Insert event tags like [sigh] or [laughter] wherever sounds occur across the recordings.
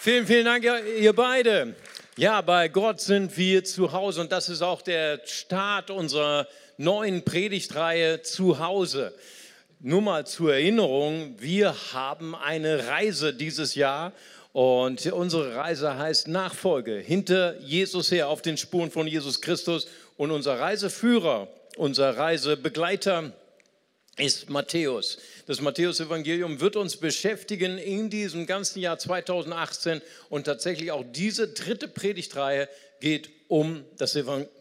Vielen, vielen Dank, ihr beide. Ja, bei Gott sind wir zu Hause und das ist auch der Start unserer neuen Predigtreihe zu Hause. Nur mal zur Erinnerung, wir haben eine Reise dieses Jahr und unsere Reise heißt Nachfolge, hinter Jesus her, auf den Spuren von Jesus Christus. Und unser Reiseführer, unser Reisebegleiter ist Matthäus. Das Matthäus-Evangelium wird uns beschäftigen in diesem ganzen Jahr 2018 und tatsächlich auch diese dritte Predigtreihe geht um das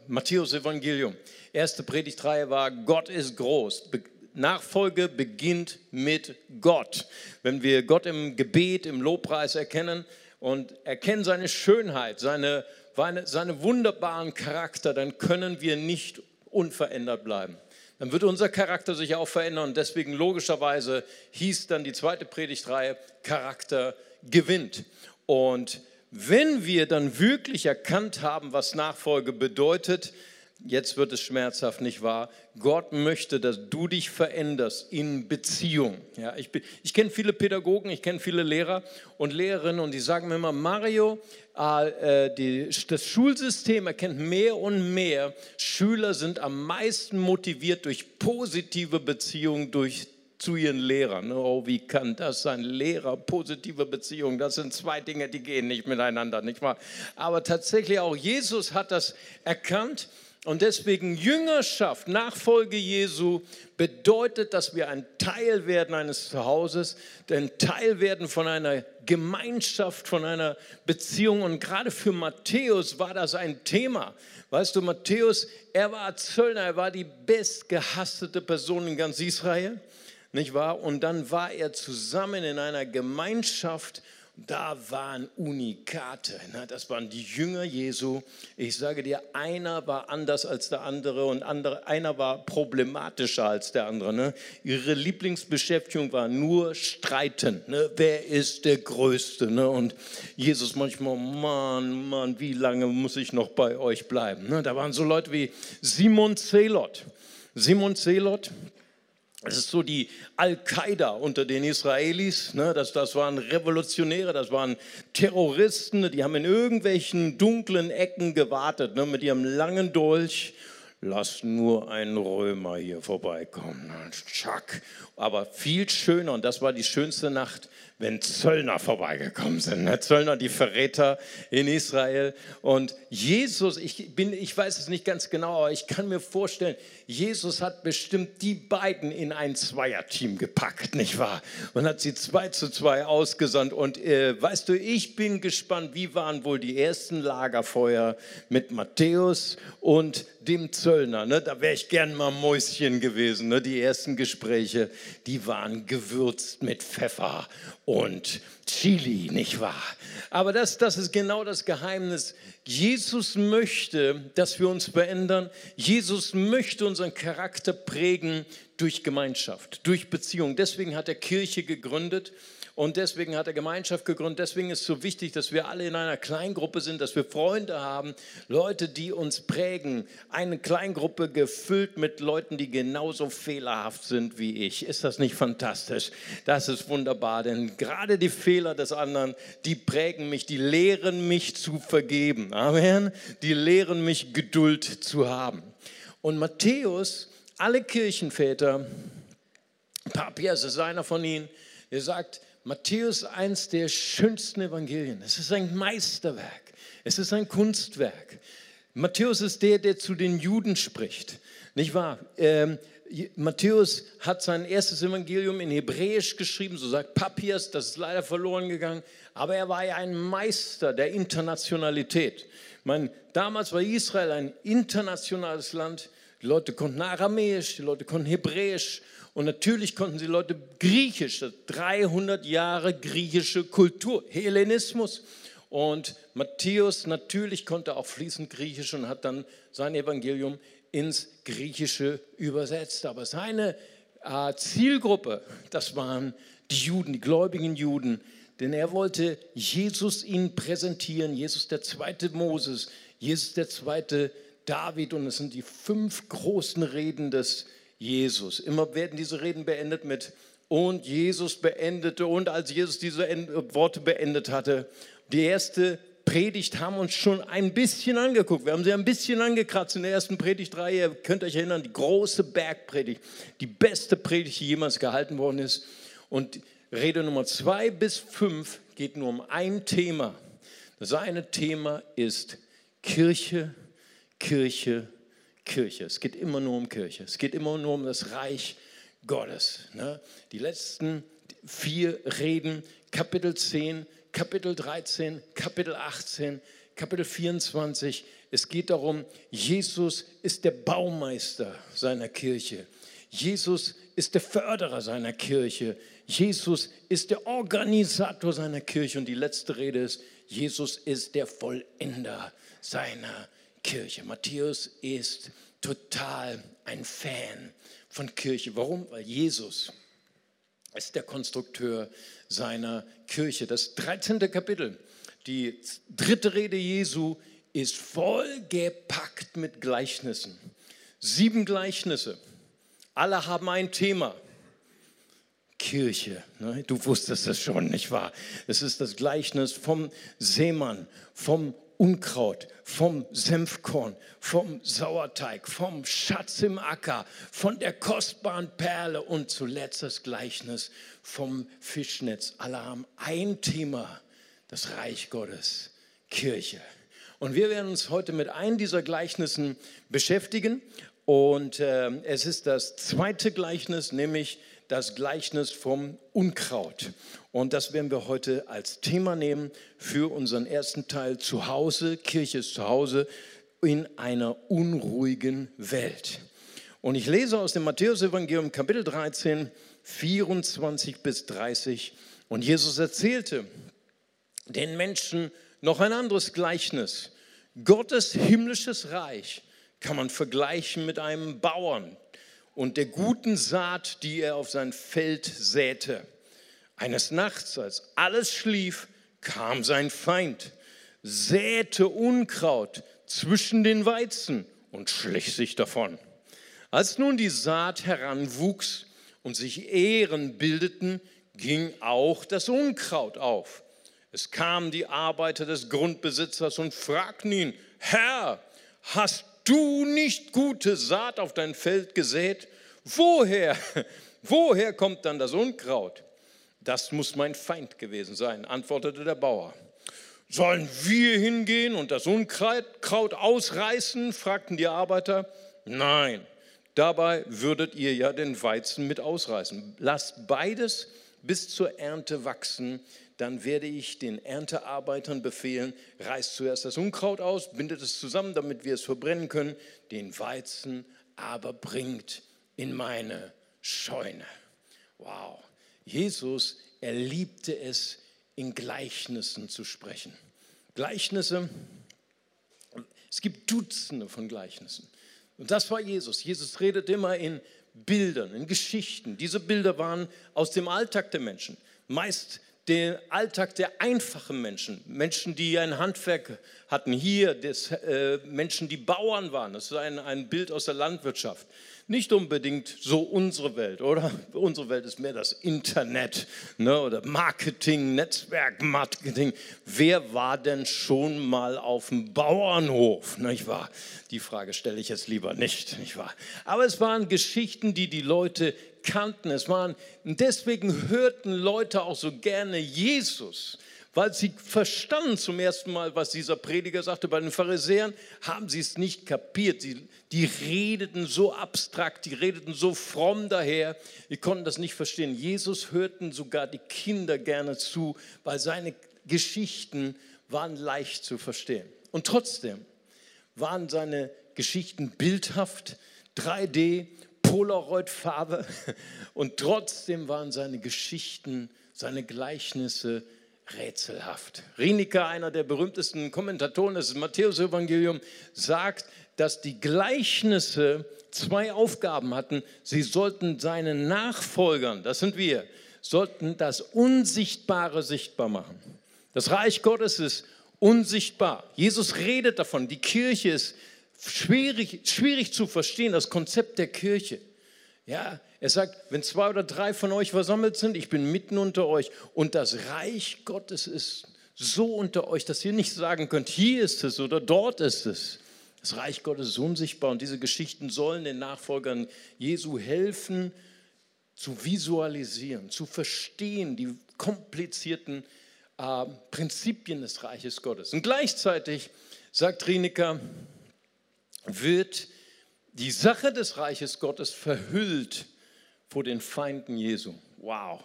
Matthäus-Evangelium. Erste Predigtreihe war Gott ist groß. Nachfolge beginnt mit Gott. Wenn wir Gott im Gebet, im Lobpreis erkennen und erkennen seine Schönheit, seine, seine wunderbaren Charakter, dann können wir nicht unverändert bleiben dann wird unser Charakter sich auch verändern. Und deswegen logischerweise hieß dann die zweite Predigtreihe, Charakter gewinnt. Und wenn wir dann wirklich erkannt haben, was Nachfolge bedeutet, jetzt wird es schmerzhaft, nicht wahr? Gott möchte, dass du dich veränderst in Beziehung. Ja, ich ich kenne viele Pädagogen, ich kenne viele Lehrer und Lehrerinnen und die sagen mir immer, Mario, äh, die, das Schulsystem erkennt mehr und mehr, Schüler sind am meisten motiviert durch positive Beziehungen, durch zu ihren Lehrern. Oh, wie kann das sein? Lehrer, positive Beziehungen, das sind zwei Dinge, die gehen nicht miteinander, nicht wahr? Aber tatsächlich auch Jesus hat das erkannt und deswegen Jüngerschaft, Nachfolge Jesu bedeutet, dass wir ein Teil werden eines Zuhauses, ein Teil werden von einer Gemeinschaft, von einer Beziehung. Und gerade für Matthäus war das ein Thema. Weißt du, Matthäus, er war Zöllner, er war die bestgehasste Person in ganz Israel, nicht wahr? Und dann war er zusammen in einer Gemeinschaft da waren Unikate. Das waren die Jünger Jesu. Ich sage dir, einer war anders als der andere und andere, einer war problematischer als der andere. Ne? Ihre Lieblingsbeschäftigung war nur Streiten. Ne? Wer ist der Größte? Ne? Und Jesus manchmal, Mann, Mann, wie lange muss ich noch bei euch bleiben? Da waren so Leute wie Simon Zelot. Simon Zelot, das ist so die Al-Qaida unter den Israelis. Ne? Das, das waren Revolutionäre, das waren Terroristen, die haben in irgendwelchen dunklen Ecken gewartet ne? mit ihrem langen Dolch. Lass nur einen Römer hier vorbeikommen. Tschack. Aber viel schöner, und das war die schönste Nacht, wenn Zöllner vorbeigekommen sind. Ne? Zöllner, die Verräter in Israel. Und Jesus, ich, bin, ich weiß es nicht ganz genau, aber ich kann mir vorstellen, Jesus hat bestimmt die beiden in ein Zweierteam gepackt, nicht wahr? Und hat sie zwei zu zwei ausgesandt. Und äh, weißt du, ich bin gespannt, wie waren wohl die ersten Lagerfeuer mit Matthäus und dem Zöllner. Ne? Da wäre ich gern mal Mäuschen gewesen. Ne? Die ersten Gespräche, die waren gewürzt mit Pfeffer und Chili, nicht wahr? Aber das, das ist genau das Geheimnis. Jesus möchte, dass wir uns verändern. Jesus möchte unseren Charakter prägen durch Gemeinschaft, durch Beziehung. Deswegen hat er Kirche gegründet. Und deswegen hat er Gemeinschaft gegründet. Deswegen ist es so wichtig, dass wir alle in einer Kleingruppe sind, dass wir Freunde haben, Leute, die uns prägen. Eine Kleingruppe gefüllt mit Leuten, die genauso fehlerhaft sind wie ich. Ist das nicht fantastisch? Das ist wunderbar, denn gerade die Fehler des anderen, die prägen mich, die lehren mich zu vergeben. Amen. Die lehren mich Geduld zu haben. Und Matthäus, alle Kirchenväter, Papias ist einer von ihnen, er sagt, Matthäus eins der schönsten Evangelien. Es ist ein Meisterwerk. Es ist ein Kunstwerk. Matthäus ist der, der zu den Juden spricht. Nicht wahr? Ähm, Matthäus hat sein erstes Evangelium in Hebräisch geschrieben, so sagt Papias, das ist leider verloren gegangen, aber er war ja ein Meister der Internationalität. meine, damals war Israel ein internationales Land, die Leute konnten Aramäisch, die Leute konnten Hebräisch und natürlich konnten die Leute Griechisch, 300 Jahre griechische Kultur, Hellenismus. Und Matthäus natürlich konnte auch fließend Griechisch und hat dann sein Evangelium ins Griechische übersetzt. Aber seine äh, Zielgruppe, das waren die Juden, die gläubigen Juden, denn er wollte Jesus ihnen präsentieren, Jesus der zweite Moses, Jesus der zweite David und es sind die fünf großen Reden des Jesus. Immer werden diese Reden beendet mit und Jesus beendete und als Jesus diese Worte beendet hatte, die erste Predigt haben uns schon ein bisschen angeguckt. Wir haben sie ein bisschen angekratzt in der ersten Predigtreihe. Ihr könnt euch erinnern, die große Bergpredigt, die beste Predigt, die jemals gehalten worden ist. Und Rede Nummer zwei bis fünf geht nur um ein Thema. Das eine Thema ist Kirche, Kirche, Kirche. Es geht immer nur um Kirche. Es geht immer nur um das Reich Gottes. Ne? Die letzten vier Reden, Kapitel 10, Kapitel 13, Kapitel 18, Kapitel 24. Es geht darum, Jesus ist der Baumeister seiner Kirche. Jesus ist der Förderer seiner Kirche. Jesus ist der Organisator seiner Kirche. Und die letzte Rede ist, Jesus ist der Vollender seiner Kirche. Matthäus ist total ein Fan von Kirche. Warum? Weil Jesus ist der Konstrukteur seiner Kirche. Das 13. Kapitel, die dritte Rede Jesu, ist vollgepackt mit Gleichnissen. Sieben Gleichnisse. Alle haben ein Thema. Kirche. Ne? Du wusstest das schon, nicht wahr? Es ist das Gleichnis vom Seemann, vom Unkraut, vom Senfkorn, vom Sauerteig, vom Schatz im Acker, von der kostbaren Perle und zuletzt das Gleichnis vom Fischnetz. Alle haben ein Thema, das Reich Gottes, Kirche. Und wir werden uns heute mit einem dieser Gleichnissen beschäftigen. Und äh, es ist das zweite Gleichnis, nämlich das Gleichnis vom Unkraut. Und das werden wir heute als Thema nehmen für unseren ersten Teil zu Hause. Kirche ist zu Hause in einer unruhigen Welt. Und ich lese aus dem Matthäus-Evangelium Kapitel 13, 24 bis 30. Und Jesus erzählte den Menschen noch ein anderes Gleichnis. Gottes himmlisches Reich kann man vergleichen mit einem Bauern, und der guten Saat, die er auf sein Feld säte. Eines Nachts, als alles schlief, kam sein Feind, säte Unkraut zwischen den Weizen und schlich sich davon. Als nun die Saat heranwuchs und sich Ähren bildeten, ging auch das Unkraut auf. Es kamen die Arbeiter des Grundbesitzers und fragten ihn, Herr, hast du nicht gute Saat auf dein Feld gesät? Woher, woher kommt dann das Unkraut? Das muss mein Feind gewesen sein, antwortete der Bauer. Sollen wir hingehen und das Unkraut ausreißen? fragten die Arbeiter. Nein, dabei würdet ihr ja den Weizen mit ausreißen. Lasst beides bis zur Ernte wachsen, dann werde ich den Erntearbeitern befehlen, reißt zuerst das Unkraut aus, bindet es zusammen, damit wir es verbrennen können, den Weizen aber bringt in meine Scheune. Wow. Jesus, er liebte es, in Gleichnissen zu sprechen. Gleichnisse, es gibt Dutzende von Gleichnissen. Und das war Jesus. Jesus redet immer in Bildern, in Geschichten. Diese Bilder waren aus dem Alltag der Menschen. Meist den Alltag der einfachen Menschen, Menschen, die ein Handwerk hatten, hier des, äh, Menschen, die Bauern waren. Das ist ein, ein Bild aus der Landwirtschaft nicht unbedingt so unsere Welt, oder? [laughs] Unsere Welt ist mehr das Internet ne? oder Marketing, Netzwerkmarketing. Wer war denn schon mal auf dem Bauernhof? Nicht wahr? Die Frage stelle ich jetzt lieber nicht, nicht wahr? Aber es waren Geschichten, die die Leute kannten. Es waren, deswegen hörten Leute auch so gerne Jesus weil sie verstanden zum ersten Mal, was dieser Prediger sagte. Bei den Pharisäern haben sie es nicht kapiert. Sie, die redeten so abstrakt, die redeten so fromm daher, die konnten das nicht verstehen. Jesus hörten sogar die Kinder gerne zu, weil seine Geschichten waren leicht zu verstehen. Und trotzdem waren seine Geschichten bildhaft, 3D, Polaroid-Farbe [laughs] und trotzdem waren seine Geschichten, seine Gleichnisse rätselhaft. Rienecker, einer der berühmtesten Kommentatoren des Matthäus-Evangelium, sagt, dass die Gleichnisse zwei Aufgaben hatten. Sie sollten seinen Nachfolgern, das sind wir, sollten das Unsichtbare sichtbar machen. Das Reich Gottes ist unsichtbar. Jesus redet davon, die Kirche ist schwierig, schwierig zu verstehen, das Konzept der Kirche. Ja, er sagt, wenn zwei oder drei von euch versammelt sind, ich bin mitten unter euch und das Reich Gottes ist so unter euch, dass ihr nicht sagen könnt, hier ist es oder dort ist es. Das Reich Gottes ist unsichtbar und diese Geschichten sollen den Nachfolgern Jesu helfen, zu visualisieren, zu verstehen die komplizierten äh, Prinzipien des Reiches Gottes. Und gleichzeitig, sagt Rineker, wird die Sache des Reiches Gottes verhüllt vor den Feinden Jesu. Wow.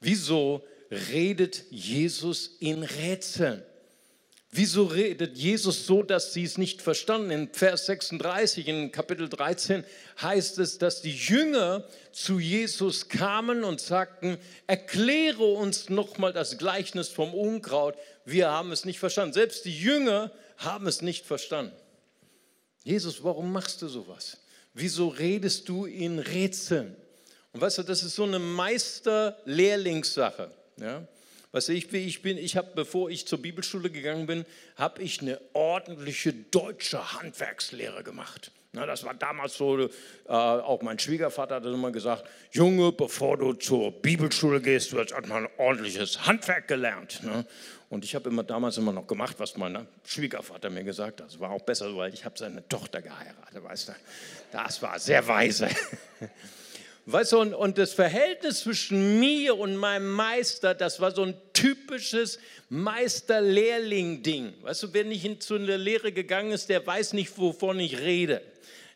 Wieso redet Jesus in Rätseln? Wieso redet Jesus so, dass sie es nicht verstanden? In Vers 36, in Kapitel 13 heißt es, dass die Jünger zu Jesus kamen und sagten, erkläre uns nochmal das Gleichnis vom Unkraut. Wir haben es nicht verstanden. Selbst die Jünger haben es nicht verstanden. Jesus, warum machst du sowas? Wieso redest du in Rätseln? Und weißt du, das ist so eine Meister-Lehrlingssache. Ja? Weißt du, ich, ich bin, ich habe, bevor ich zur Bibelschule gegangen bin, habe ich eine ordentliche deutsche Handwerkslehre gemacht. Na, das war damals so, äh, auch mein Schwiegervater hat immer gesagt, Junge, bevor du zur Bibelschule gehst, du hast erstmal ein ordentliches Handwerk gelernt. Ne? Und ich habe immer damals immer noch gemacht, was mein Schwiegervater mir gesagt hat. Das war auch besser, weil ich habe seine Tochter geheiratet, weißt du. Das war sehr weise. [laughs] Weißt du, und, und das Verhältnis zwischen mir und meinem Meister, das war so ein typisches Meister-Lehrling-Ding. Weißt du, wer nicht zu einer Lehre gegangen ist, der weiß nicht, wovon ich rede.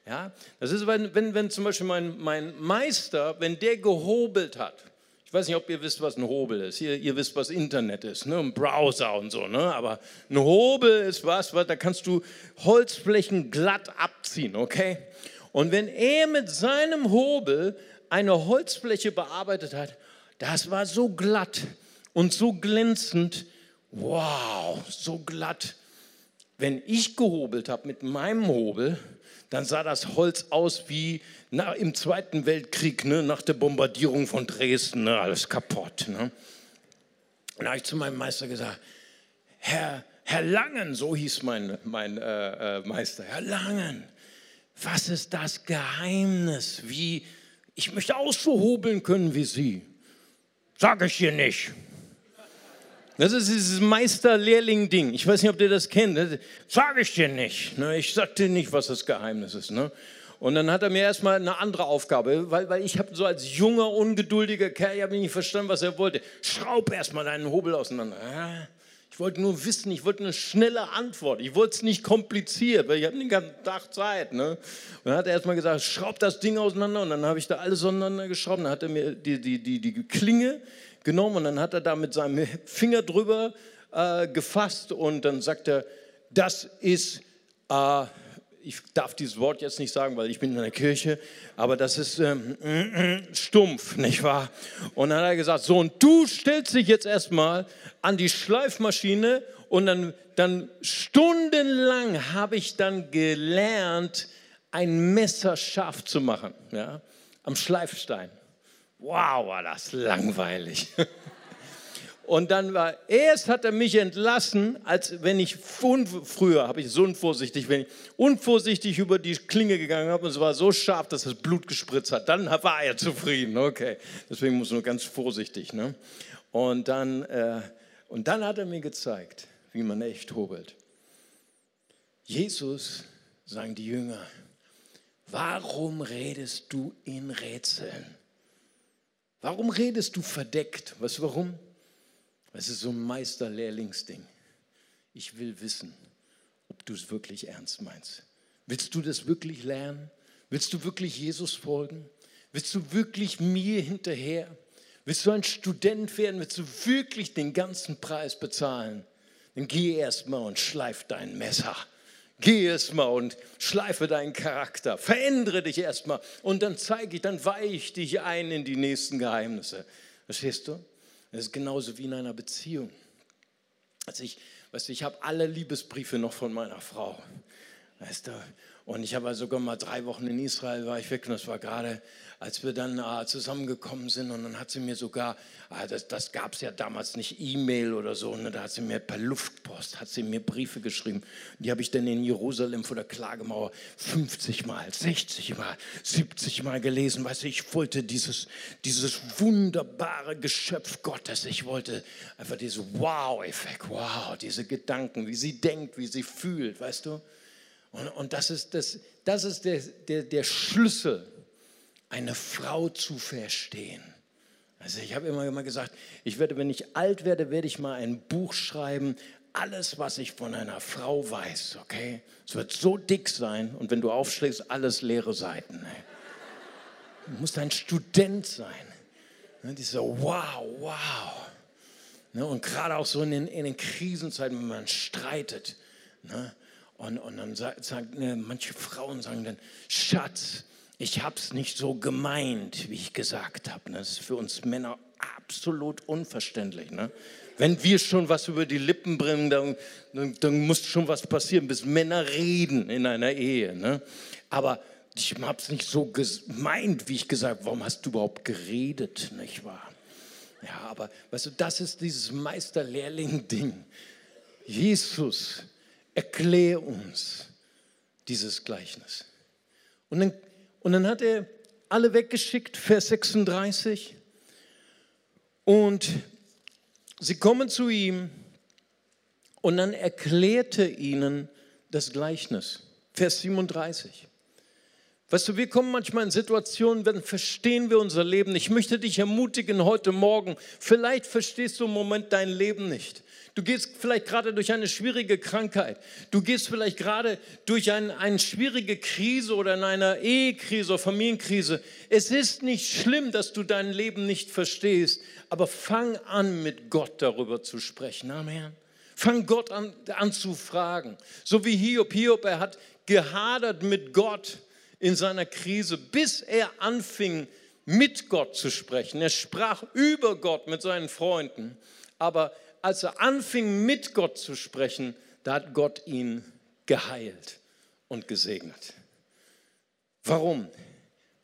Ja, das ist, wenn, wenn, wenn zum Beispiel mein, mein Meister, wenn der gehobelt hat, ich weiß nicht, ob ihr wisst, was ein Hobel ist. Ihr, ihr wisst, was Internet ist, ne? ein Browser und so. Ne? Aber ein Hobel ist was, was, da kannst du Holzflächen glatt abziehen, okay? Und wenn er mit seinem Hobel eine Holzfläche bearbeitet hat, das war so glatt und so glänzend. Wow, so glatt. Wenn ich gehobelt habe mit meinem Hobel, dann sah das Holz aus wie na, im Zweiten Weltkrieg, ne, nach der Bombardierung von Dresden, ne, alles kaputt. Ne. Und habe ich zu meinem Meister gesagt, Herr, Herr Langen, so hieß mein, mein äh, äh, Meister, Herr Langen, was ist das Geheimnis, wie ich möchte auch so hobeln können wie Sie. Sage ich hier nicht. Das ist dieses Meister-Lehrling-Ding. Ich weiß nicht, ob ihr das kennt. Sage ich dir nicht. Ne? Ich sag dir nicht, was das Geheimnis ist. Ne? Und dann hat er mir erstmal eine andere Aufgabe, weil, weil ich habe so als junger, ungeduldiger Kerl, ich habe nicht verstanden, was er wollte. Schraub erstmal deinen Hobel auseinander. Ich wollte nur wissen, ich wollte eine schnelle Antwort. Ich wollte es nicht kompliziert, weil ich habe den ganzen Tag Zeit. Ne? Und dann hat er erstmal gesagt, schraub das Ding auseinander. Und dann habe ich da alles auseinander geschraubt. Dann hat er mir die, die, die, die Klinge genommen und dann hat er da mit seinem Finger drüber äh, gefasst. Und dann sagt er, das ist... Äh, ich darf dieses Wort jetzt nicht sagen, weil ich bin in der Kirche, aber das ist ähm, stumpf, nicht wahr? Und dann hat er gesagt, so, und du stellst dich jetzt erstmal an die Schleifmaschine und dann, dann stundenlang habe ich dann gelernt, ein Messer scharf zu machen, ja, am Schleifstein. Wow, war das langweilig. [laughs] Und dann war, erst hat er mich entlassen, als wenn ich, früher habe ich so unvorsichtig, wenn ich unvorsichtig über die Klinge gegangen habe und es war so scharf, dass das Blut gespritzt hat. Dann war er zufrieden, okay. Deswegen muss man nur ganz vorsichtig. Ne? Und, dann, äh, und dann hat er mir gezeigt, wie man echt hobelt. Jesus, sagen die Jünger, warum redest du in Rätseln? Warum redest du verdeckt? Du warum? Es ist so ein Meister-Lehrlingsding. Ich will wissen, ob du es wirklich ernst meinst. Willst du das wirklich lernen? Willst du wirklich Jesus folgen? Willst du wirklich mir hinterher? Willst du ein Student werden? Willst du wirklich den ganzen Preis bezahlen? Dann geh erst mal und schleif dein Messer. Geh erst mal und schleife deinen Charakter. Verändere dich erst mal und dann zeige ich, dann weihe ich dich ein in die nächsten Geheimnisse. Verstehst du? Das ist genauso wie in einer Beziehung. Also ich, weißt du, ich habe alle Liebesbriefe noch von meiner Frau. Weißt du? Und ich habe sogar mal drei Wochen in Israel, war ich weg und das war gerade, als wir dann äh, zusammengekommen sind und dann hat sie mir sogar, äh, das, das gab es ja damals nicht, E-Mail oder so, ne, da hat sie mir per Luftpost, hat sie mir Briefe geschrieben. Die habe ich dann in Jerusalem vor der Klagemauer 50 Mal, 60 Mal, 70 Mal gelesen. Weißt du, ich wollte dieses, dieses wunderbare Geschöpf Gottes, ich wollte einfach diesen Wow-Effekt, wow, diese Gedanken, wie sie denkt, wie sie fühlt, weißt du. Und, und das ist, das, das ist der, der, der Schlüssel, eine Frau zu verstehen. Also ich habe immer, immer gesagt, ich werde, wenn ich alt werde, werde ich mal ein Buch schreiben, alles, was ich von einer Frau weiß, okay? Es wird so dick sein und wenn du aufschlägst, alles leere Seiten. Ey. Du musst ein Student sein. Ne? Die so, wow, wow. Ne? Und gerade auch so in den, in den Krisenzeiten, wenn man streitet. Ne? Und, und dann sagen ne, manche Frauen sagen dann, Schatz, ich habe es nicht so gemeint, wie ich gesagt habe. Das ist für uns Männer absolut unverständlich. Ne? Wenn wir schon was über die Lippen bringen, dann, dann, dann muss schon was passieren, bis Männer reden in einer Ehe. Ne? Aber ich habe es nicht so gemeint, wie ich gesagt habe. Warum hast du überhaupt geredet, nicht wahr? Ja, aber weißt du, das ist dieses Meister-Lehrling-Ding. Jesus erklär uns dieses Gleichnis. Und dann, und dann hat er alle weggeschickt, Vers 36. Und sie kommen zu ihm und dann erklärte ihnen das Gleichnis. Vers 37. Weißt du, wir kommen manchmal in Situationen, dann verstehen wir unser Leben. Ich möchte dich ermutigen heute Morgen, vielleicht verstehst du im Moment dein Leben nicht. Du gehst vielleicht gerade durch eine schwierige Krankheit. Du gehst vielleicht gerade durch ein, eine schwierige Krise oder in einer Ehekrise oder Familienkrise. Es ist nicht schlimm, dass du dein Leben nicht verstehst, aber fang an, mit Gott darüber zu sprechen. Amen. Fang Gott an, an zu fragen. So wie Hiob. Hiob, er hat gehadert mit Gott in seiner Krise, bis er anfing, mit Gott zu sprechen. Er sprach über Gott mit seinen Freunden, aber als er anfing, mit Gott zu sprechen, da hat Gott ihn geheilt und gesegnet. Warum?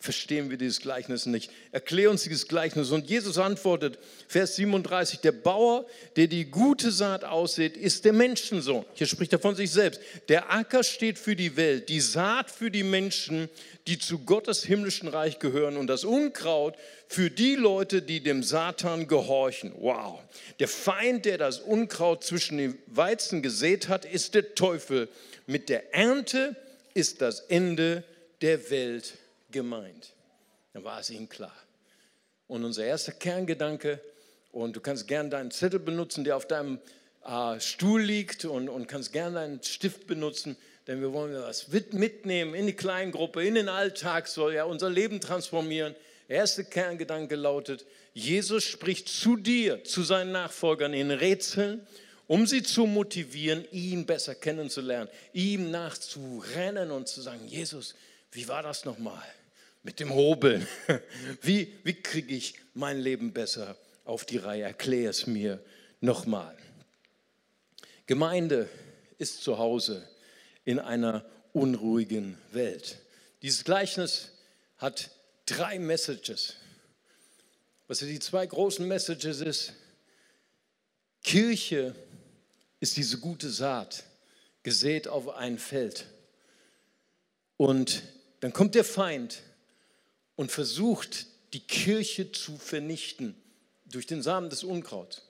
Verstehen wir dieses Gleichnis nicht. Erklär uns dieses Gleichnis. Und Jesus antwortet, Vers 37, der Bauer, der die gute Saat aussät, ist der Menschensohn. Hier spricht er von sich selbst. Der Acker steht für die Welt, die Saat für die Menschen, die zu Gottes himmlischen Reich gehören und das Unkraut für die Leute, die dem Satan gehorchen. Wow. Der Feind, der das Unkraut zwischen den Weizen gesät hat, ist der Teufel. Mit der Ernte ist das Ende der Welt gemeint. Dann war es ihnen klar. Und unser erster Kerngedanke, und du kannst gerne deinen Zettel benutzen, der auf deinem äh, Stuhl liegt und, und kannst gerne deinen Stift benutzen, denn wir wollen das mitnehmen in die Kleingruppe, in den Alltag, soll ja unser Leben transformieren. Der erste Kerngedanke lautet, Jesus spricht zu dir, zu seinen Nachfolgern in Rätseln, um sie zu motivieren, ihn besser kennenzulernen, ihm nachzurennen und zu sagen, Jesus, wie war das nochmal mit dem Hobeln? [laughs] Wie, wie kriege ich mein Leben besser auf die Reihe? Erklär es mir nochmal. Gemeinde ist zu Hause in einer unruhigen Welt. Dieses Gleichnis hat drei Messages. Was die zwei großen Messages ist, Kirche ist diese gute Saat, gesät auf ein Feld. Und dann kommt der Feind und versucht, die Kirche zu vernichten durch den Samen des Unkrauts.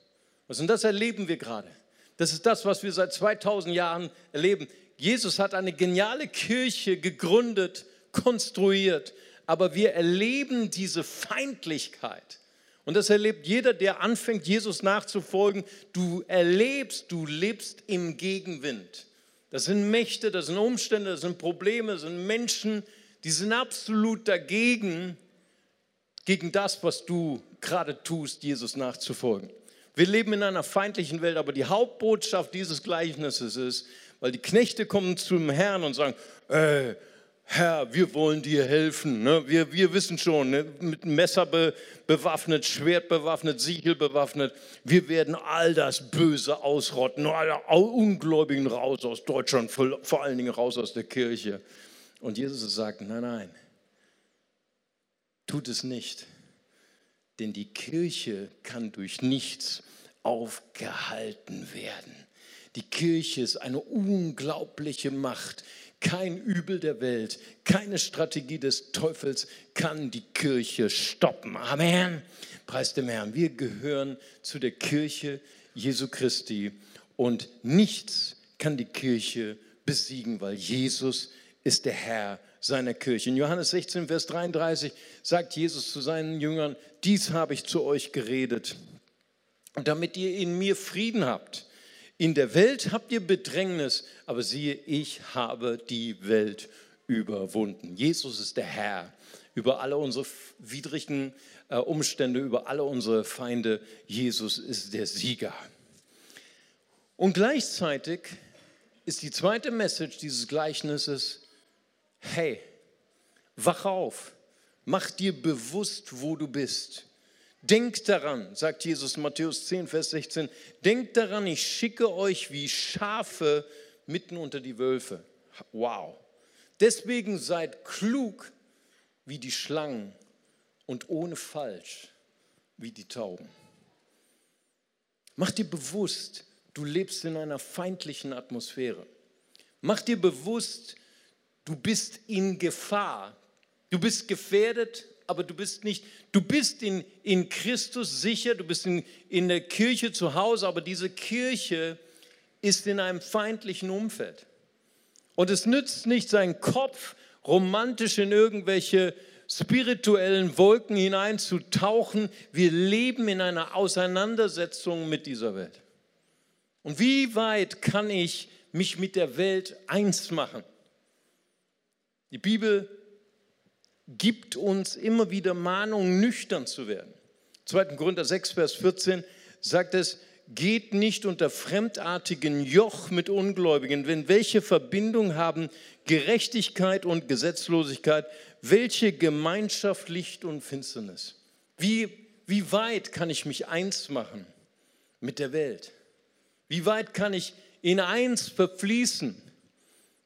Und das erleben wir gerade. Das ist das, was wir seit 2000 Jahren erleben. Jesus hat eine geniale Kirche gegründet, konstruiert, aber wir erleben diese Feindlichkeit. Und das erlebt jeder, der anfängt, Jesus nachzufolgen. Du erlebst, du lebst im Gegenwind. Das sind Mächte, das sind Umstände, das sind Probleme, das sind Menschen, die sind absolut dagegen, gegen das, was du gerade tust, Jesus nachzufolgen. Wir leben in einer feindlichen Welt, aber die Hauptbotschaft dieses Gleichnisses ist, weil die Knechte kommen zum Herrn und sagen, äh, Herr, wir wollen dir helfen. Ne? Wir, wir wissen schon, ne? mit Messer be, bewaffnet, Schwert bewaffnet, Siegel bewaffnet. Wir werden all das Böse ausrotten, alle Ungläubigen raus aus Deutschland, vor, vor allen Dingen raus aus der Kirche. Und Jesus sagt, nein, nein, tut es nicht. Denn die Kirche kann durch nichts aufgehalten werden. Die Kirche ist eine unglaubliche Macht. Kein Übel der Welt, keine Strategie des Teufels kann die Kirche stoppen. Amen. Preis dem Herrn. Wir gehören zu der Kirche Jesu Christi und nichts kann die Kirche besiegen, weil Jesus ist der Herr seiner Kirche. In Johannes 16, Vers 33 sagt Jesus zu seinen Jüngern, dies habe ich zu euch geredet, damit ihr in mir Frieden habt. In der Welt habt ihr Bedrängnis, aber siehe, ich habe die Welt überwunden. Jesus ist der Herr über alle unsere widrigen äh, Umstände, über alle unsere Feinde. Jesus ist der Sieger. Und gleichzeitig ist die zweite Message dieses Gleichnisses, hey, wach auf, mach dir bewusst, wo du bist. Denkt daran, sagt Jesus Matthäus 10, Vers 16, denkt daran, ich schicke euch wie Schafe mitten unter die Wölfe. Wow. Deswegen seid klug wie die Schlangen und ohne falsch wie die Tauben. Mach dir bewusst, du lebst in einer feindlichen Atmosphäre. Mach dir bewusst, du bist in Gefahr. Du bist gefährdet aber du bist nicht, du bist in, in Christus sicher, du bist in, in der Kirche zu Hause, aber diese Kirche ist in einem feindlichen Umfeld. Und es nützt nicht, seinen Kopf romantisch in irgendwelche spirituellen Wolken hineinzutauchen. Wir leben in einer Auseinandersetzung mit dieser Welt. Und wie weit kann ich mich mit der Welt eins machen? Die Bibel gibt uns immer wieder Mahnungen, nüchtern zu werden. 2. Korinther 6, Vers 14 sagt es, geht nicht unter fremdartigen Joch mit Ungläubigen, denn welche Verbindung haben Gerechtigkeit und Gesetzlosigkeit, welche Gemeinschaft Licht und Finsternis? Wie, wie weit kann ich mich eins machen mit der Welt? Wie weit kann ich in eins verfließen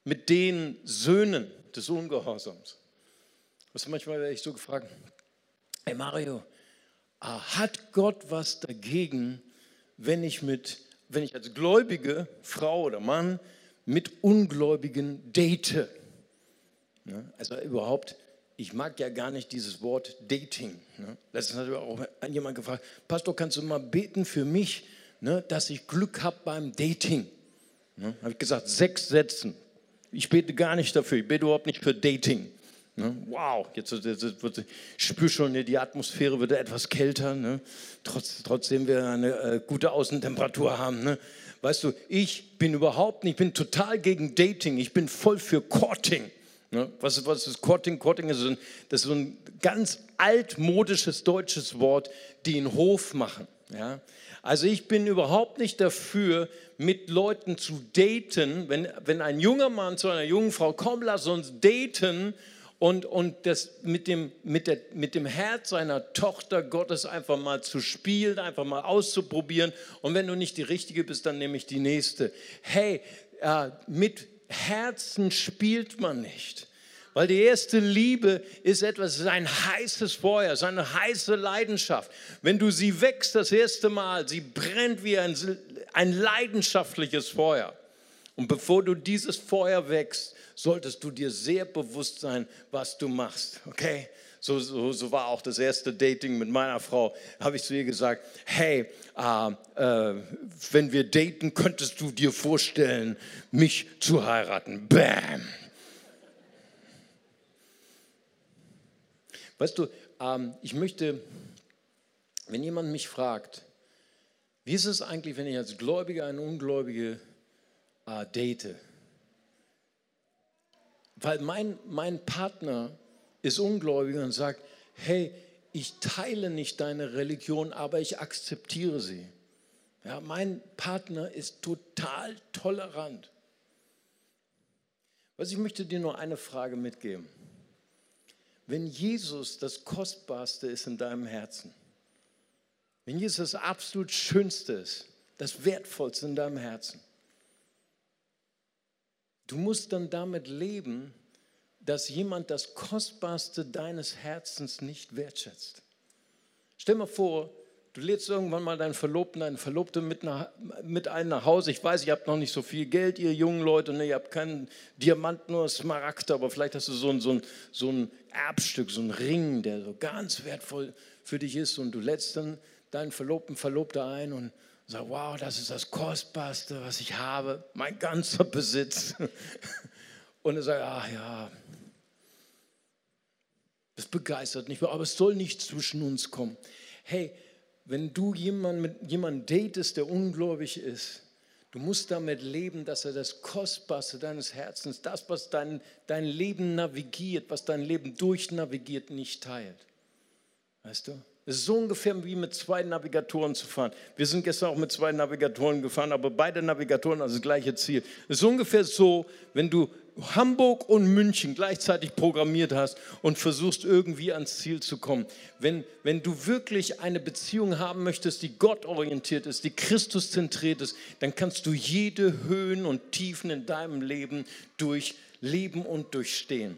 mit den Söhnen des Ungehorsams? Was manchmal werde ich so gefragt, hey Mario, ah, hat Gott was dagegen, wenn ich mit, wenn ich als gläubige Frau oder Mann mit Ungläubigen date? Also überhaupt, ich mag ja gar nicht dieses Wort Dating. Letztens hat auch jemand gefragt, Pastor, kannst du mal beten für mich, ne, dass ich Glück habe beim Dating? Habe ich gesagt, sechs Sätzen. Ich bete gar nicht dafür, ich bete überhaupt nicht für Dating. Ne? Wow, jetzt, jetzt wird, ich spüre schon, die Atmosphäre wird etwas kälter, ne? Trotz, trotzdem wir eine äh, gute Außentemperatur haben. Ne? Weißt du, ich bin überhaupt nicht, ich bin total gegen Dating, ich bin voll für Courting. Ne? Was, was ist Courting? Courting ist, ein, das ist so ein ganz altmodisches deutsches Wort, die einen Hof machen. Ja? Also ich bin überhaupt nicht dafür, mit Leuten zu daten. Wenn, wenn ein junger Mann zu einer jungen Frau, komm, lass uns daten und, und das mit dem, mit, der, mit dem Herz seiner Tochter Gottes einfach mal zu spielen, einfach mal auszuprobieren. Und wenn du nicht die richtige bist, dann nehme ich die nächste. Hey, äh, mit Herzen spielt man nicht. Weil die erste Liebe ist etwas, ist ein heißes Feuer, ist eine heiße Leidenschaft. Wenn du sie wächst das erste Mal, sie brennt wie ein, ein leidenschaftliches Feuer. Und bevor du dieses Feuer wächst, solltest du dir sehr bewusst sein, was du machst. Okay? So, so, so war auch das erste Dating mit meiner Frau. Habe ich zu ihr gesagt: Hey, äh, äh, wenn wir daten, könntest du dir vorstellen, mich zu heiraten? Bam! Weißt du, ähm, ich möchte, wenn jemand mich fragt, wie ist es eigentlich, wenn ich als Gläubiger eine Ungläubige äh, date? weil mein, mein Partner ist ungläubig und sagt, hey, ich teile nicht deine Religion, aber ich akzeptiere sie. Ja, mein Partner ist total tolerant. Was ich möchte dir nur eine Frage mitgeben. Wenn Jesus das Kostbarste ist in deinem Herzen, wenn Jesus das absolut Schönste ist, das Wertvollste in deinem Herzen, du musst dann damit leben, dass jemand das Kostbarste deines Herzens nicht wertschätzt. Stell mal vor, du lädst irgendwann mal deinen Verlobten, deine Verlobte mit, nach, mit einem nach Hause. Ich weiß, ihr habt noch nicht so viel Geld, ihr jungen Leute, ne? ihr habt keinen Diamant, nur Smaragd, aber vielleicht hast du so ein, so, ein, so ein Erbstück, so ein Ring, der so ganz wertvoll für dich ist und du lädst dann deinen Verlobten, Verlobte ein und sagst, wow, das ist das Kostbarste, was ich habe, mein ganzer Besitz. [laughs] Und er sagt, ach ja, das begeistert nicht mehr, aber es soll nicht zwischen uns kommen. Hey, wenn du jemanden mit jemandem datest, der ungläubig ist, du musst damit leben, dass er das Kostbarste deines Herzens, das, was dein, dein Leben navigiert, was dein Leben durchnavigiert, nicht teilt. Weißt du? Es ist so ungefähr wie mit zwei Navigatoren zu fahren. Wir sind gestern auch mit zwei Navigatoren gefahren, aber beide Navigatoren haben das gleiche Ziel. Es ist ungefähr so, wenn du Hamburg und München gleichzeitig programmiert hast und versuchst irgendwie ans Ziel zu kommen. Wenn, wenn du wirklich eine Beziehung haben möchtest, die gottorientiert ist, die Christuszentriert ist, dann kannst du jede Höhen und Tiefen in deinem Leben durchleben und durchstehen.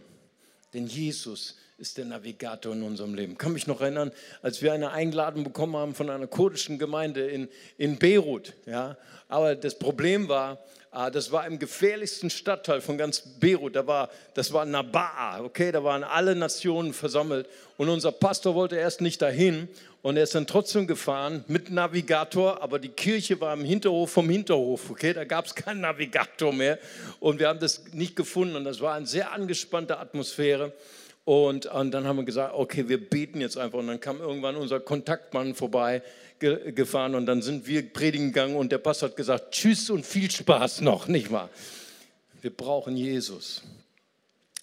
Denn Jesus ist der Navigator in unserem Leben. Ich kann mich noch erinnern, als wir eine Einladung bekommen haben von einer kurdischen Gemeinde in, in Beirut. Ja? Aber das Problem war, Ah, das war im gefährlichsten Stadtteil von ganz Beirut. Da war, das war Nabaa, okay, da waren alle Nationen versammelt. Und unser Pastor wollte erst nicht dahin und er ist dann trotzdem gefahren mit Navigator, aber die Kirche war im Hinterhof vom Hinterhof, okay, da gab es keinen Navigator mehr und wir haben das nicht gefunden und das war eine sehr angespannte Atmosphäre. Und, und dann haben wir gesagt, okay, wir beten jetzt einfach. Und dann kam irgendwann unser Kontaktmann vorbei, ge gefahren und dann sind wir predigen gegangen und der Pastor hat gesagt, tschüss und viel Spaß noch, nicht wahr? Wir brauchen Jesus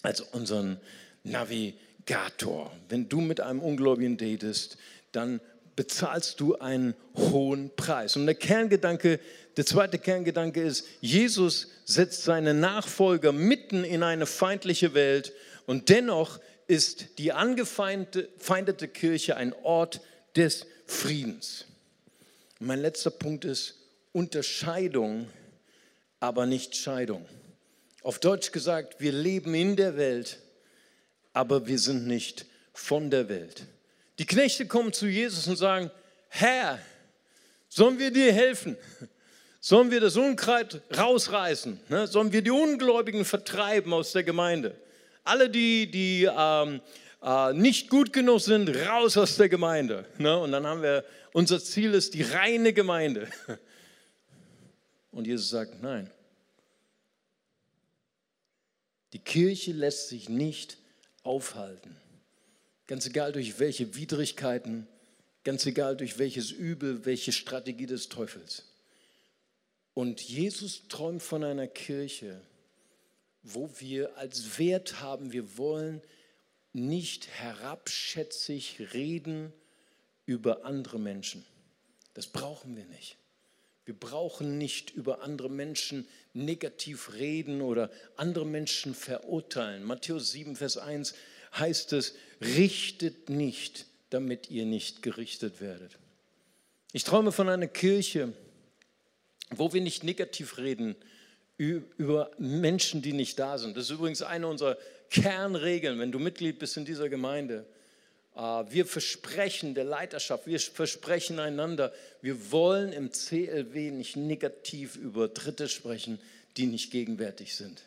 als unseren Navigator. Wenn du mit einem Ungläubigen datest, dann bezahlst du einen hohen Preis. Und der Kerngedanke, der zweite Kerngedanke ist, Jesus setzt seine Nachfolger mitten in eine feindliche Welt und dennoch ist die angefeindete Kirche ein Ort des Friedens. Mein letzter Punkt ist Unterscheidung, aber nicht Scheidung. Auf Deutsch gesagt, wir leben in der Welt, aber wir sind nicht von der Welt. Die Knechte kommen zu Jesus und sagen, Herr, sollen wir dir helfen? Sollen wir das Unkreid rausreißen? Ne? Sollen wir die Ungläubigen vertreiben aus der Gemeinde? Alle, die, die ähm, äh, nicht gut genug sind, raus aus der Gemeinde. Ne? Und dann haben wir, unser Ziel ist die reine Gemeinde. [laughs] Und Jesus sagt, nein. Die Kirche lässt sich nicht aufhalten. Ganz egal durch welche Widrigkeiten, ganz egal durch welches Übel, welche Strategie des Teufels. Und Jesus träumt von einer Kirche, wo wir als Wert haben, wir wollen nicht herabschätzig reden über andere Menschen. Das brauchen wir nicht. Wir brauchen nicht über andere Menschen negativ reden oder andere Menschen verurteilen. Matthäus 7, Vers 1 heißt es, richtet nicht, damit ihr nicht gerichtet werdet. Ich träume von einer Kirche, wo wir nicht negativ reden über Menschen, die nicht da sind. Das ist übrigens eine unserer Kernregeln, wenn du Mitglied bist in dieser Gemeinde. Äh, wir versprechen der Leiterschaft, wir versprechen einander, wir wollen im CLW nicht negativ über Dritte sprechen, die nicht gegenwärtig sind.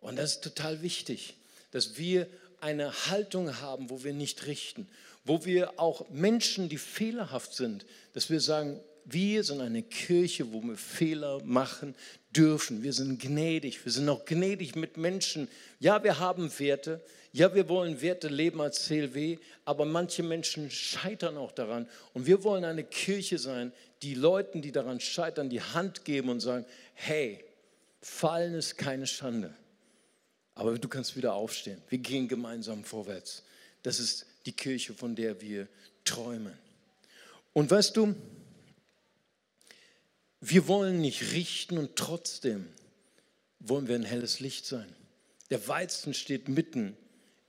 Und das ist total wichtig, dass wir eine Haltung haben, wo wir nicht richten, wo wir auch Menschen, die fehlerhaft sind, dass wir sagen, wir sind eine Kirche, wo wir Fehler machen dürfen. Wir sind gnädig. Wir sind auch gnädig mit Menschen. Ja, wir haben Werte. Ja, wir wollen Werte leben als CLW. Aber manche Menschen scheitern auch daran. Und wir wollen eine Kirche sein, die Leuten, die daran scheitern, die Hand geben und sagen, hey, fallen ist keine Schande. Aber du kannst wieder aufstehen. Wir gehen gemeinsam vorwärts. Das ist die Kirche, von der wir träumen. Und weißt du, wir wollen nicht richten und trotzdem wollen wir ein helles Licht sein. Der Weizen steht mitten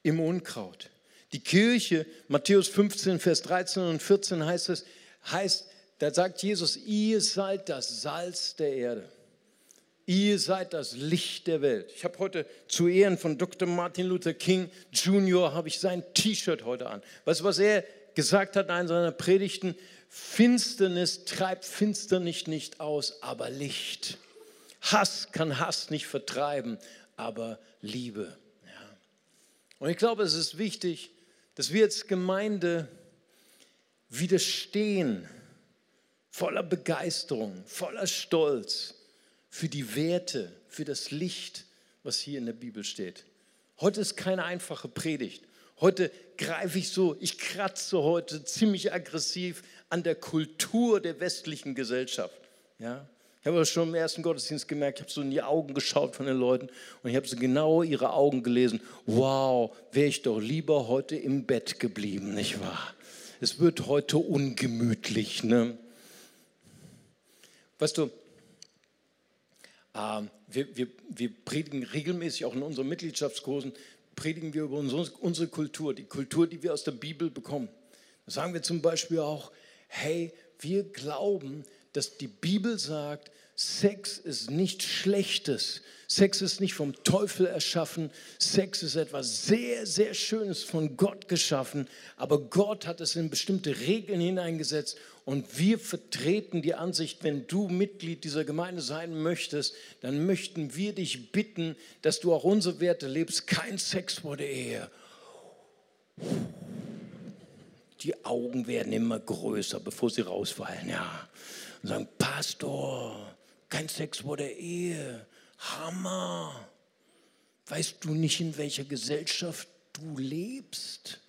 im Unkraut. Die Kirche, Matthäus 15, Vers 13 und 14 heißt es, heißt, da sagt Jesus, ihr seid das Salz der Erde. Ihr seid das Licht der Welt. Ich habe heute zu Ehren von Dr. Martin Luther King Jr. habe ich sein T-Shirt heute an. Weißt du, was er gesagt hat in einer seiner Predigten? Finsternis treibt Finsternis nicht aus, aber Licht. Hass kann Hass nicht vertreiben, aber Liebe. Ja. Und ich glaube, es ist wichtig, dass wir als Gemeinde widerstehen, voller Begeisterung, voller Stolz für die Werte, für das Licht, was hier in der Bibel steht. Heute ist keine einfache Predigt. Heute greife ich so, ich kratze heute ziemlich aggressiv an der Kultur der westlichen Gesellschaft. Ja? Ich habe schon im ersten Gottesdienst gemerkt, ich habe so in die Augen geschaut von den Leuten und ich habe so genau ihre Augen gelesen. Wow, wäre ich doch lieber heute im Bett geblieben, nicht wahr? Es wird heute ungemütlich. Ne? Weißt du, äh, wir, wir, wir predigen regelmäßig auch in unseren Mitgliedschaftskursen, predigen wir über unsere, unsere Kultur, die Kultur, die wir aus der Bibel bekommen. Da sagen wir zum Beispiel auch, hey, wir glauben, dass die Bibel sagt, Sex ist nichts Schlechtes. Sex ist nicht vom Teufel erschaffen. Sex ist etwas sehr, sehr Schönes von Gott geschaffen. Aber Gott hat es in bestimmte Regeln hineingesetzt. Und wir vertreten die Ansicht, wenn du Mitglied dieser Gemeinde sein möchtest, dann möchten wir dich bitten, dass du auch unsere Werte lebst. Kein Sex vor der Ehe. Die Augen werden immer größer, bevor sie rausfallen. Ja und sagen, Pastor, kein Sex vor der Ehe, Hammer. Weißt du nicht, in welcher Gesellschaft du lebst?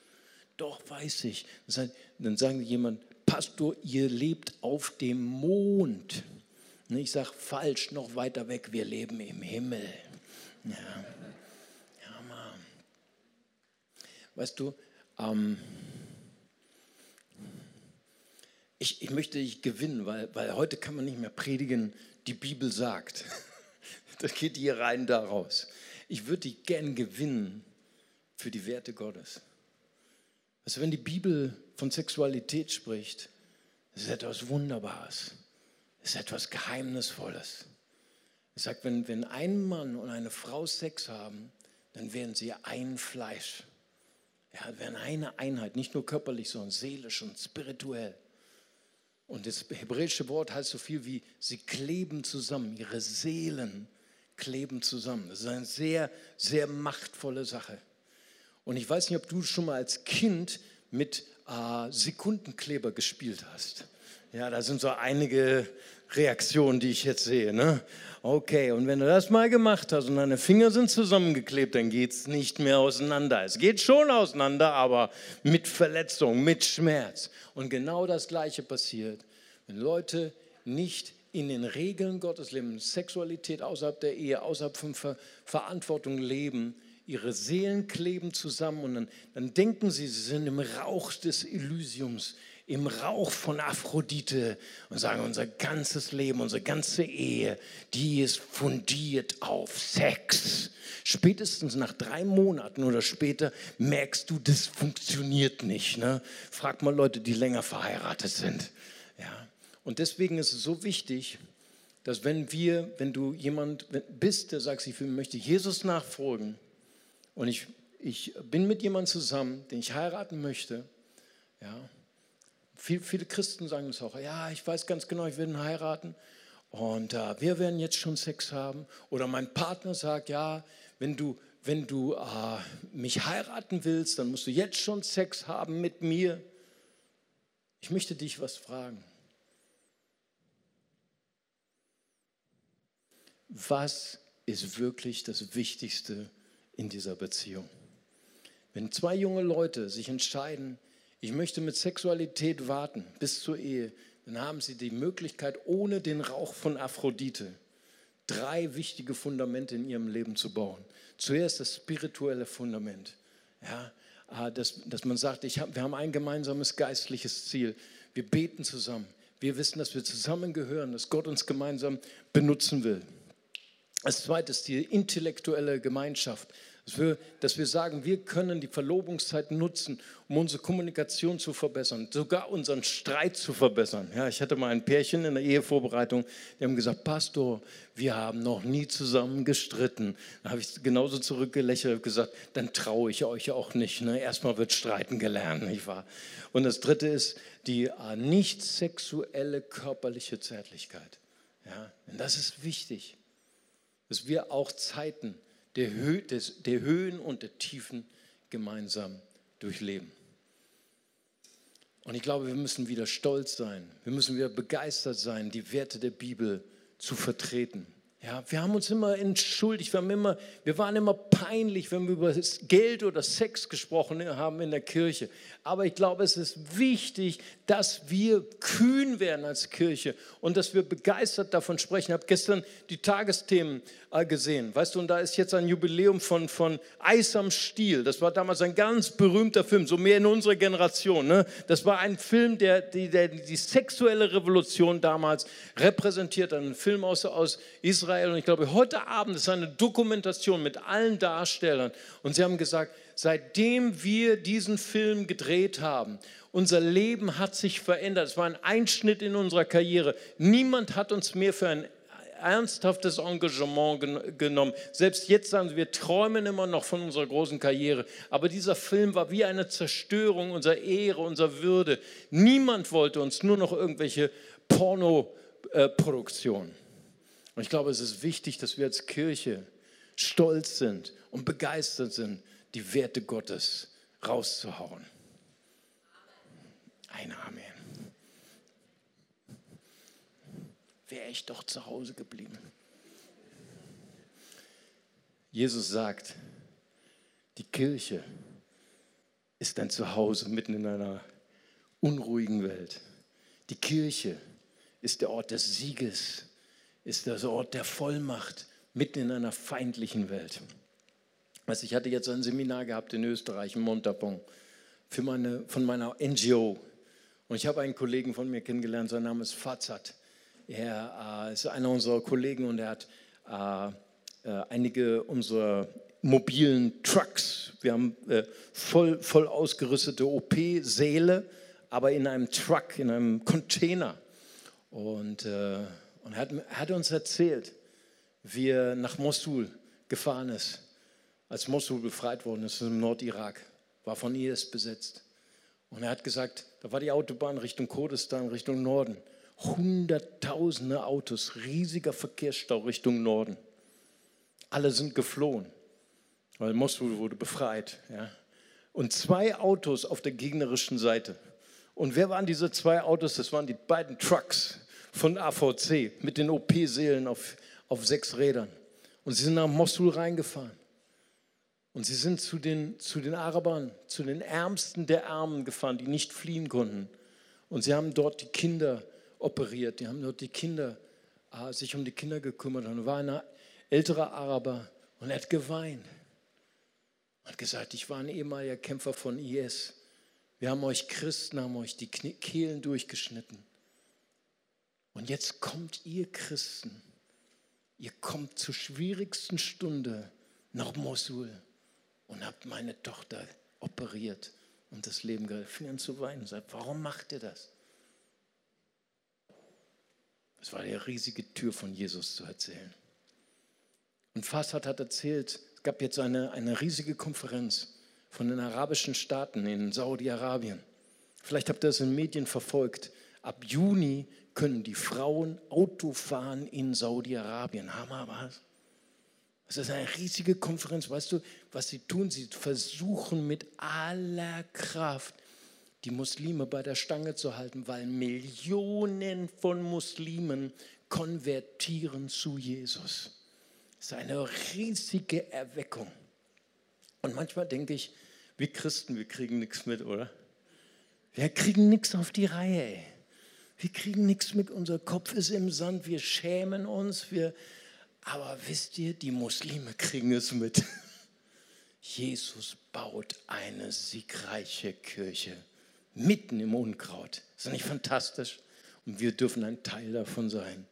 Doch, weiß ich. Dann sagen jemand, Pastor, ihr lebt auf dem Mond. Und ich sage, falsch, noch weiter weg, wir leben im Himmel. Ja, ja Mann. Weißt du, ähm, ich, ich möchte dich gewinnen, weil, weil heute kann man nicht mehr predigen, die Bibel sagt. [laughs] Das geht hier rein daraus. Ich würde dich gern gewinnen für die Werte Gottes. Also wenn die Bibel von Sexualität spricht, ist es etwas Wunderbares, ist etwas Geheimnisvolles. Es sagt, wenn, wenn ein Mann und eine Frau Sex haben, dann werden sie ein Fleisch. Ja, werden eine Einheit, nicht nur körperlich, sondern seelisch und spirituell. Und das hebräische Wort heißt so viel wie, sie kleben zusammen, ihre Seelen kleben zusammen. Das ist eine sehr, sehr machtvolle Sache. Und ich weiß nicht, ob du schon mal als Kind mit äh, Sekundenkleber gespielt hast. Ja, da sind so einige Reaktionen, die ich jetzt sehe. Ne? Okay, und wenn du das mal gemacht hast und deine Finger sind zusammengeklebt, dann geht es nicht mehr auseinander. Es geht schon auseinander, aber mit Verletzung, mit Schmerz. Und genau das Gleiche passiert, wenn Leute nicht in den Regeln Gottes leben, Sexualität außerhalb der Ehe, außerhalb von Ver Verantwortung leben, ihre Seelen kleben zusammen und dann, dann denken sie, sie sind im Rauch des Elysiums, im Rauch von Aphrodite und sagen, unser ganzes Leben, unsere ganze Ehe, die ist fundiert auf Sex. Spätestens nach drei Monaten oder später merkst du, das funktioniert nicht. Ne? Frag mal Leute, die länger verheiratet sind. Ja? Und deswegen ist es so wichtig, dass wenn wir, wenn du jemand bist, der sagt, ich möchte Jesus nachfolgen und ich, ich bin mit jemandem zusammen, den ich heiraten möchte, ja, viel, viele Christen sagen es auch, ja, ich weiß ganz genau, ich will ihn heiraten und äh, wir werden jetzt schon Sex haben. Oder mein Partner sagt, ja, wenn du, wenn du äh, mich heiraten willst, dann musst du jetzt schon Sex haben mit mir. Ich möchte dich was fragen. Was ist wirklich das Wichtigste in dieser Beziehung? Wenn zwei junge Leute sich entscheiden, ich möchte mit Sexualität warten bis zur Ehe, dann haben sie die Möglichkeit, ohne den Rauch von Aphrodite drei wichtige Fundamente in ihrem Leben zu bauen. Zuerst das spirituelle Fundament. Ja, ah, dass, dass man sagt, ich hab, wir haben ein gemeinsames geistliches Ziel. Wir beten zusammen. Wir wissen, dass wir zusammengehören, dass Gott uns gemeinsam benutzen will. Als zweites die intellektuelle Gemeinschaft. Dass wir, dass wir sagen, wir können die Verlobungszeit nutzen, um unsere Kommunikation zu verbessern, sogar unseren Streit zu verbessern. Ja, ich hatte mal ein Pärchen in der Ehevorbereitung, die haben gesagt, Pastor, wir haben noch nie zusammen gestritten. Da habe ich genauso zurückgelächelt und gesagt, dann traue ich euch auch nicht. Ne? Erstmal wird Streiten gelernt, nicht wahr? Und das Dritte ist die äh, nicht sexuelle körperliche Zärtlichkeit. Ja, und das ist wichtig, dass wir auch Zeiten der, Hö des, der Höhen und der Tiefen gemeinsam durchleben. Und ich glaube, wir müssen wieder stolz sein. Wir müssen wieder begeistert sein, die Werte der Bibel zu vertreten. Ja, wir haben uns immer entschuldigt, wir, haben immer, wir waren immer peinlich, wenn wir über Geld oder Sex gesprochen haben in der Kirche. Aber ich glaube, es ist wichtig, dass wir kühn werden als Kirche und dass wir begeistert davon sprechen. Ich habe gestern die Tagesthemen äh, gesehen, weißt du, und da ist jetzt ein Jubiläum von, von Eis am Stiel. Das war damals ein ganz berühmter Film, so mehr in unserer Generation. Ne? Das war ein Film, der die, der die sexuelle Revolution damals repräsentiert, ein Film aus, aus Israel. Und ich glaube, heute Abend ist eine Dokumentation mit allen Darstellern. Und sie haben gesagt, seitdem wir diesen Film gedreht haben, unser Leben hat sich verändert. Es war ein Einschnitt in unserer Karriere. Niemand hat uns mehr für ein ernsthaftes Engagement gen genommen. Selbst jetzt sagen sie, wir träumen immer noch von unserer großen Karriere. Aber dieser Film war wie eine Zerstörung unserer Ehre, unserer Würde. Niemand wollte uns nur noch irgendwelche Pornoproduktionen. Und ich glaube, es ist wichtig, dass wir als Kirche stolz sind und begeistert sind die Werte Gottes rauszuhauen. Ein Amen. Wäre ich doch zu Hause geblieben. Jesus sagt, die Kirche ist ein Zuhause mitten in einer unruhigen Welt. Die Kirche ist der Ort des Sieges, ist der Ort der Vollmacht mitten in einer feindlichen Welt. Also ich hatte jetzt ein Seminar gehabt in Österreich, in Montabon, für meine, von meiner NGO. Und ich habe einen Kollegen von mir kennengelernt, sein Name ist Fazat. Er äh, ist einer unserer Kollegen und er hat äh, äh, einige unserer mobilen Trucks. Wir haben äh, voll, voll ausgerüstete OP-Säle, aber in einem Truck, in einem Container. Und, äh, und er, hat, er hat uns erzählt, wie er nach Mosul gefahren ist als Mosul befreit worden ist im Nordirak, war von IS besetzt. Und er hat gesagt, da war die Autobahn Richtung Kurdistan, Richtung Norden. Hunderttausende Autos, riesiger Verkehrsstau Richtung Norden. Alle sind geflohen, weil Mosul wurde befreit. Ja. Und zwei Autos auf der gegnerischen Seite. Und wer waren diese zwei Autos? Das waren die beiden Trucks von AVC mit den OP-Seelen auf, auf sechs Rädern. Und sie sind nach Mosul reingefahren. Und sie sind zu den, zu den Arabern, zu den Ärmsten der Armen gefahren, die nicht fliehen konnten. Und sie haben dort die Kinder operiert, die haben dort die Kinder, äh, sich um die Kinder gekümmert. Und war ein älterer Araber und er hat geweint. Hat gesagt, ich war ein ehemaliger Kämpfer von IS. Wir haben euch Christen, haben euch die Kehlen durchgeschnitten. Und jetzt kommt ihr Christen, ihr kommt zur schwierigsten Stunde nach Mosul und habe meine Tochter operiert und das Leben gerettet. Fing an zu weinen und sagt, warum macht ihr das? Es war die riesige Tür von Jesus zu erzählen. Und Fassad hat erzählt, es gab jetzt eine, eine riesige Konferenz von den arabischen Staaten in Saudi-Arabien. Vielleicht habt ihr das in Medien verfolgt. Ab Juni können die Frauen Auto fahren in Saudi-Arabien. Hammer was? Das ist eine riesige Konferenz. Weißt du, was sie tun? Sie versuchen mit aller Kraft, die Muslime bei der Stange zu halten, weil Millionen von Muslimen konvertieren zu Jesus. Das ist eine riesige Erweckung. Und manchmal denke ich, wir Christen, wir kriegen nichts mit, oder? Wir kriegen nichts auf die Reihe. Ey. Wir kriegen nichts mit, unser Kopf ist im Sand, wir schämen uns, wir, aber wisst ihr, die Muslime kriegen es mit. [laughs] Jesus baut eine siegreiche Kirche mitten im Unkraut. Ist das nicht fantastisch? Und wir dürfen ein Teil davon sein.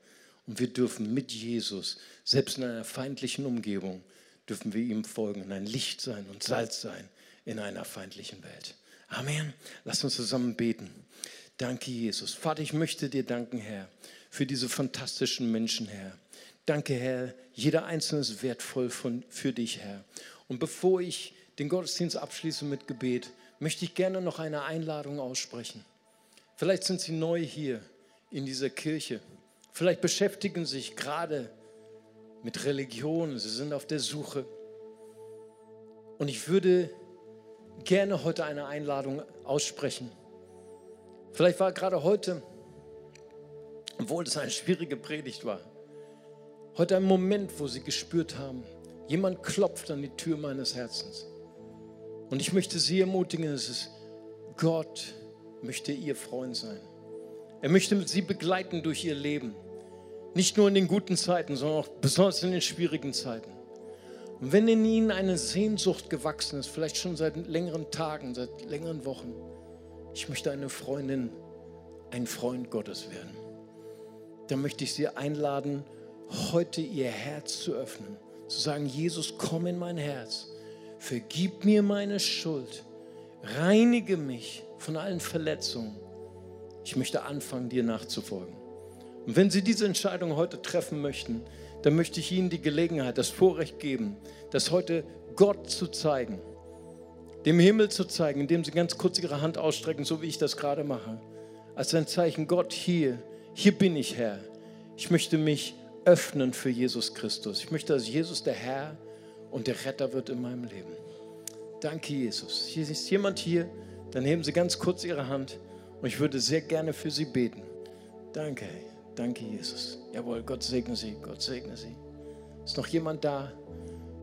Und wir dürfen mit Jesus, selbst in einer feindlichen Umgebung, dürfen wir ihm folgen und ein Licht sein und Salz sein in einer feindlichen Welt. Amen. Lass uns zusammen beten. Danke, Jesus. Vater, ich möchte dir danken, Herr, für diese fantastischen Menschen, Herr. Danke, Herr. Jeder Einzelne ist wertvoll von, für dich, Herr. Und bevor ich den Gottesdienst abschließe mit Gebet, möchte ich gerne noch eine Einladung aussprechen. Vielleicht sind Sie neu hier in dieser Kirche. Vielleicht beschäftigen Sie sich gerade mit Religion. Sie sind auf der Suche. Und ich würde gerne heute eine Einladung aussprechen. Vielleicht war gerade heute, obwohl es eine schwierige Predigt war, heute ein Moment, wo Sie gespürt haben, jemand klopft an die Tür meines Herzens. Und ich möchte Sie ermutigen, es ist Gott möchte Ihr Freund sein. Er möchte Sie begleiten durch Ihr Leben. Nicht nur in den guten Zeiten, sondern auch besonders in den schwierigen Zeiten. Und wenn in Ihnen eine Sehnsucht gewachsen ist, vielleicht schon seit längeren Tagen, seit längeren Wochen, ich möchte eine Freundin, ein Freund Gottes werden, dann möchte ich Sie einladen, heute Ihr Herz zu öffnen, zu sagen, Jesus, komm in mein Herz, vergib mir meine Schuld, reinige mich von allen Verletzungen. Ich möchte anfangen, dir nachzufolgen. Und wenn Sie diese Entscheidung heute treffen möchten, dann möchte ich Ihnen die Gelegenheit, das Vorrecht geben, das heute Gott zu zeigen, dem Himmel zu zeigen, indem Sie ganz kurz Ihre Hand ausstrecken, so wie ich das gerade mache, als ein Zeichen, Gott hier, hier bin ich Herr. Ich möchte mich öffnen für Jesus Christus. Ich möchte, dass Jesus der Herr und der Retter wird in meinem Leben. Danke, Jesus. Hier ist jemand hier, dann heben Sie ganz kurz Ihre Hand und ich würde sehr gerne für Sie beten. Danke, danke, Jesus. Jawohl, Gott segne Sie, Gott segne Sie. Ist noch jemand da?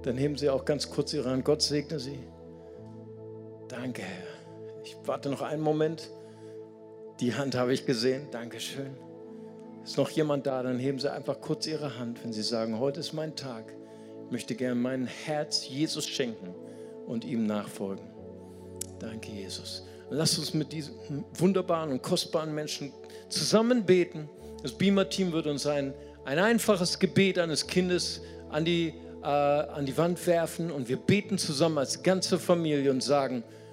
Dann heben Sie auch ganz kurz Ihre Hand. Gott segne Sie. Danke, Herr. Ich warte noch einen Moment. Die Hand habe ich gesehen. Dankeschön. Ist noch jemand da? Dann heben Sie einfach kurz Ihre Hand, wenn Sie sagen, heute ist mein Tag. Ich möchte gerne mein Herz Jesus schenken und ihm nachfolgen. Danke, Jesus. Und lass uns mit diesen wunderbaren und kostbaren Menschen zusammen beten. Das Beamer-Team wird uns ein, ein einfaches Gebet eines Kindes an die, äh, an die Wand werfen und wir beten zusammen als ganze Familie und sagen,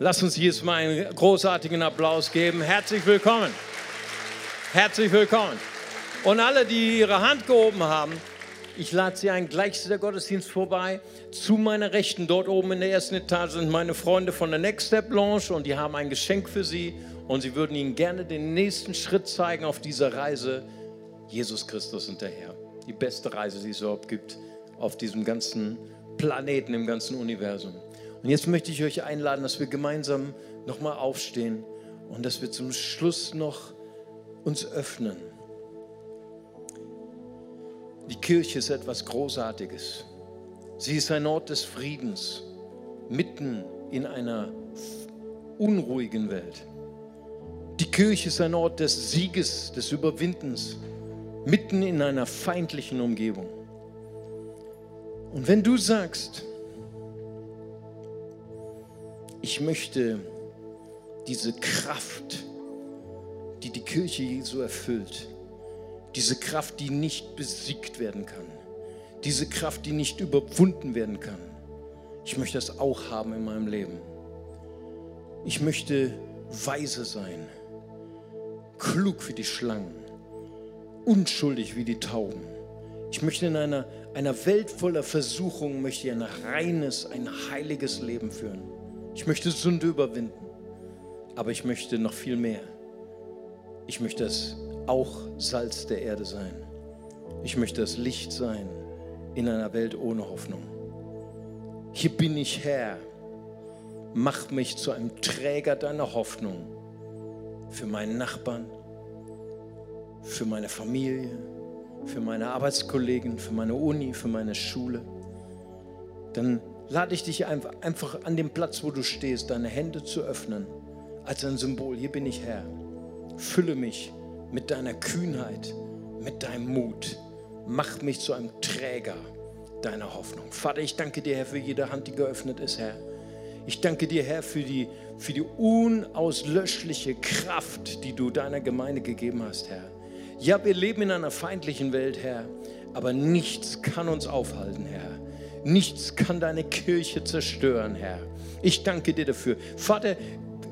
Lass uns jetzt mal einen großartigen Applaus geben. Herzlich willkommen. Herzlich willkommen. Und alle, die ihre Hand gehoben haben, ich lade Sie ein, gleich zu der Gottesdienst vorbei. Zu meiner Rechten, dort oben in der ersten Etage, sind meine Freunde von der Next Step Lounge und die haben ein Geschenk für Sie und sie würden Ihnen gerne den nächsten Schritt zeigen auf dieser Reise, Jesus Christus hinterher. Die beste Reise, die es überhaupt gibt auf diesem ganzen Planeten, im ganzen Universum. Und jetzt möchte ich euch einladen, dass wir gemeinsam nochmal aufstehen und dass wir zum Schluss noch uns öffnen. Die Kirche ist etwas Großartiges. Sie ist ein Ort des Friedens, mitten in einer unruhigen Welt. Die Kirche ist ein Ort des Sieges, des Überwindens, mitten in einer feindlichen Umgebung. Und wenn du sagst, ich möchte diese Kraft, die die Kirche Jesu erfüllt, diese Kraft, die nicht besiegt werden kann, diese Kraft, die nicht überwunden werden kann, ich möchte das auch haben in meinem Leben. Ich möchte weise sein, klug wie die Schlangen, unschuldig wie die Tauben. Ich möchte in einer, einer Welt voller Versuchungen, möchte ein reines, ein heiliges Leben führen. Ich möchte Sünde überwinden, aber ich möchte noch viel mehr. Ich möchte das auch Salz der Erde sein. Ich möchte das Licht sein in einer Welt ohne Hoffnung. Hier bin ich Herr. Mach mich zu einem Träger deiner Hoffnung für meinen Nachbarn, für meine Familie, für meine Arbeitskollegen, für meine Uni, für meine Schule, dann lade ich dich einfach an dem Platz, wo du stehst, deine Hände zu öffnen, als ein Symbol. Hier bin ich Herr. Fülle mich mit deiner Kühnheit, mit deinem Mut. Mach mich zu einem Träger deiner Hoffnung. Vater, ich danke dir, Herr, für jede Hand, die geöffnet ist, Herr. Ich danke dir, Herr, für die, für die unauslöschliche Kraft, die du deiner Gemeinde gegeben hast, Herr. Ja, wir leben in einer feindlichen Welt, Herr, aber nichts kann uns aufhalten, Herr. Nichts kann deine Kirche zerstören, Herr. Ich danke dir dafür. Vater,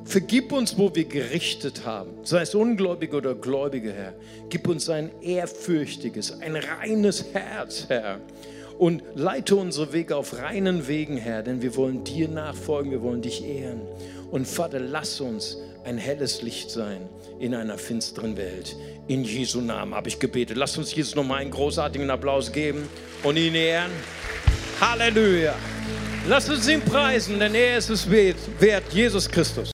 vergib uns, wo wir gerichtet haben, sei es Ungläubige oder Gläubige, Herr. Gib uns ein ehrfürchtiges, ein reines Herz, Herr und leite unsere Wege auf reinen Wegen, Herr, denn wir wollen dir nachfolgen, wir wollen dich ehren. Und Vater, lass uns ein helles Licht sein in einer finsteren Welt. In Jesu Namen habe ich gebetet. Lass uns Jesus nochmal einen großartigen Applaus geben und ihn ehren. Halleluja. Lass uns ihn preisen, denn er ist es wert, Jesus Christus.